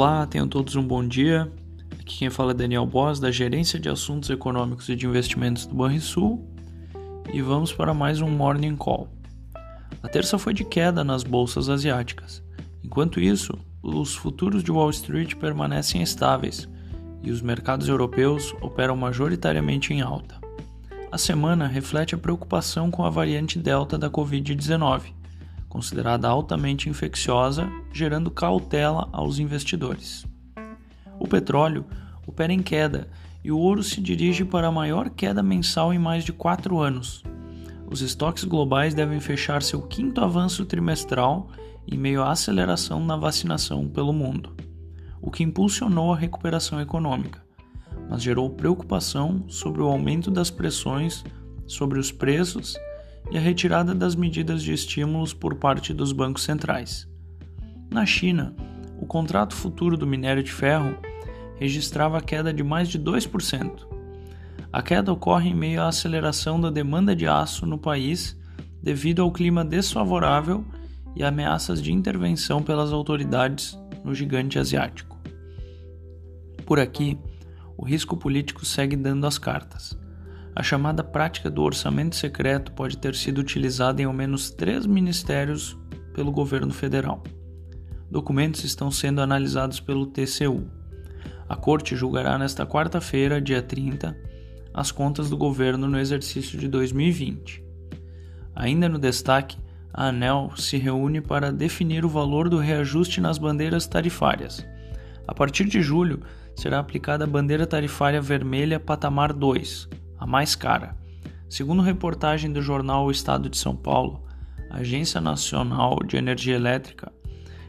Olá, tenham todos um bom dia. Aqui quem fala é Daniel Boss, da Gerência de Assuntos Econômicos e de Investimentos do Banrisul, e vamos para mais um Morning Call. A terça foi de queda nas bolsas asiáticas. Enquanto isso, os futuros de Wall Street permanecem estáveis e os mercados europeus operam majoritariamente em alta. A semana reflete a preocupação com a variante Delta da Covid-19 considerada altamente infecciosa, gerando cautela aos investidores. O petróleo opera em queda e o ouro se dirige para a maior queda mensal em mais de quatro anos. Os estoques globais devem fechar seu quinto avanço trimestral em meio à aceleração na vacinação pelo mundo, o que impulsionou a recuperação econômica, mas gerou preocupação sobre o aumento das pressões sobre os preços e a retirada das medidas de estímulos por parte dos bancos centrais. Na China, o contrato futuro do minério de ferro registrava queda de mais de 2%. A queda ocorre em meio à aceleração da demanda de aço no país devido ao clima desfavorável e ameaças de intervenção pelas autoridades no gigante asiático. Por aqui, o risco político segue dando as cartas. A chamada prática do orçamento secreto pode ter sido utilizada em ao menos três ministérios pelo governo federal. Documentos estão sendo analisados pelo TCU. A Corte julgará nesta quarta-feira, dia 30, as contas do governo no exercício de 2020. Ainda no destaque, a ANEL se reúne para definir o valor do reajuste nas bandeiras tarifárias. A partir de julho, será aplicada a bandeira tarifária vermelha patamar 2, a mais cara. Segundo reportagem do jornal O Estado de São Paulo, a Agência Nacional de Energia Elétrica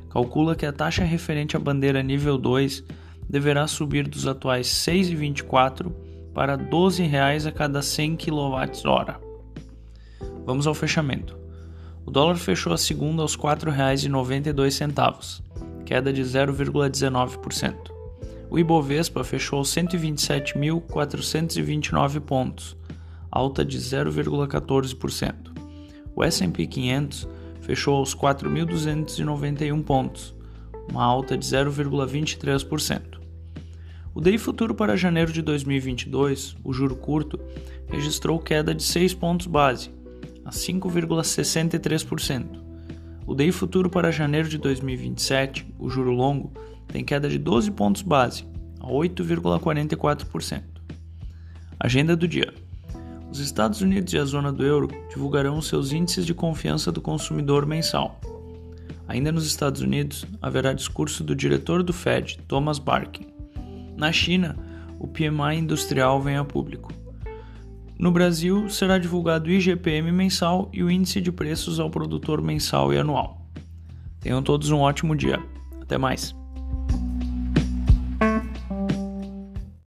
calcula que a taxa referente à bandeira nível 2 deverá subir dos atuais R$ 6,24 para R$ 12,00 a cada 100 kWh. Vamos ao fechamento. O dólar fechou a segunda aos R$ 4,92, queda de 0,19%. O Ibovespa fechou 127.429 pontos, alta de 0,14%. O S&P 500 fechou aos 4.291 pontos, uma alta de 0,23%. O DI futuro para janeiro de 2022, o juro curto, registrou queda de 6 pontos base, a 5,63%. O DI futuro para janeiro de 2027, o juro longo, tem queda de 12 pontos base, a 8,44%. Agenda do dia. Os Estados Unidos e a zona do euro divulgarão seus índices de confiança do consumidor mensal. Ainda nos Estados Unidos, haverá discurso do diretor do Fed, Thomas Barkin. Na China, o PMI industrial vem a público. No Brasil, será divulgado o IGPM mensal e o índice de preços ao produtor mensal e anual. Tenham todos um ótimo dia. Até mais!